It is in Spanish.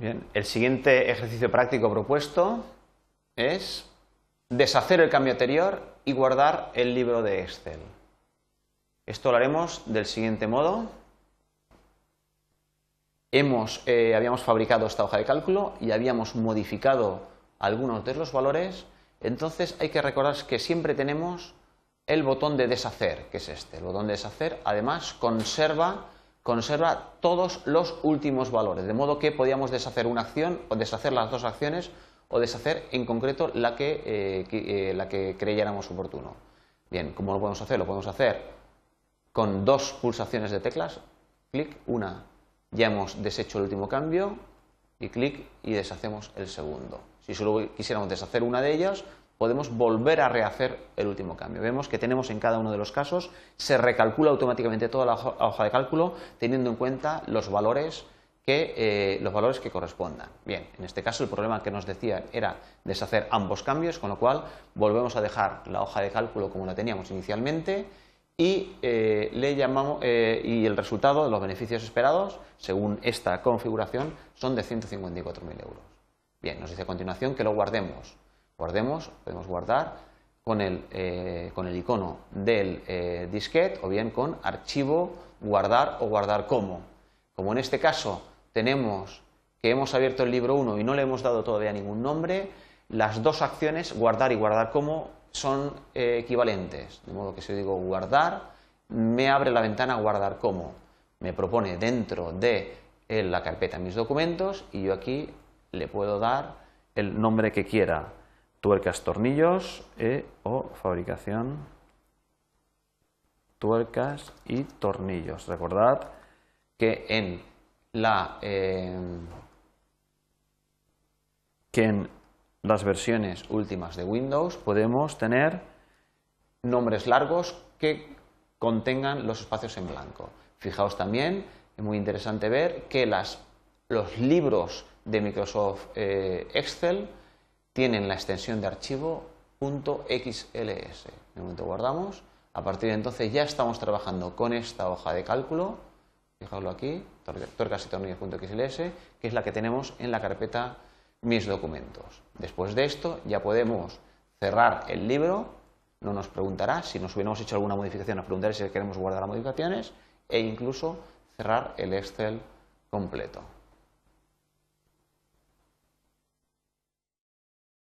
Bien, el siguiente ejercicio práctico propuesto es deshacer el cambio anterior y guardar el libro de Excel. Esto lo haremos del siguiente modo. Hemos, eh, habíamos fabricado esta hoja de cálculo y habíamos modificado algunos de los valores, entonces hay que recordar que siempre tenemos el botón de deshacer, que es este. El botón de deshacer, además, conserva, conserva todos los últimos valores, de modo que podíamos deshacer una acción o deshacer las dos acciones o deshacer en concreto la que, eh, eh, la que creyéramos oportuno. Bien, ¿cómo lo podemos hacer? Lo podemos hacer con dos pulsaciones de teclas, clic, una, ya hemos deshecho el último cambio y clic y deshacemos el segundo. Si solo quisiéramos deshacer una de ellas, podemos volver a rehacer el último cambio. Vemos que tenemos en cada uno de los casos, se recalcula automáticamente toda la hoja de cálculo teniendo en cuenta los valores que, eh, los valores que correspondan. Bien, en este caso el problema que nos decía era deshacer ambos cambios, con lo cual volvemos a dejar la hoja de cálculo como la teníamos inicialmente y, eh, le llamamos, eh, y el resultado de los beneficios esperados, según esta configuración, son de 154.000 euros. Bien, nos dice a continuación que lo guardemos guardemos, podemos guardar con el, eh, con el icono del eh, disquete o bien con archivo guardar o guardar como. Como en este caso tenemos que hemos abierto el libro 1 y no le hemos dado todavía ningún nombre, las dos acciones, guardar y guardar como, son eh, equivalentes. De modo que si yo digo guardar, me abre la ventana guardar como. Me propone dentro de la carpeta mis documentos y yo aquí le puedo dar el nombre que quiera tuercas, tornillos e, o fabricación tuercas y tornillos. Recordad que en la em, que en las versiones últimas de Windows podemos tener nombres largos que contengan los espacios en blanco. Fijaos también, es muy interesante ver que las, los libros de Microsoft eh, Excel tienen la extensión de archivo .xls. De momento guardamos. A partir de entonces ya estamos trabajando con esta hoja de cálculo, fijaoslo aquí, tuercas y que es la que tenemos en la carpeta mis documentos. Después de esto ya podemos cerrar el libro, no nos preguntará, si nos hubiéramos hecho alguna modificación nos preguntará si queremos guardar las modificaciones e incluso cerrar el Excel completo.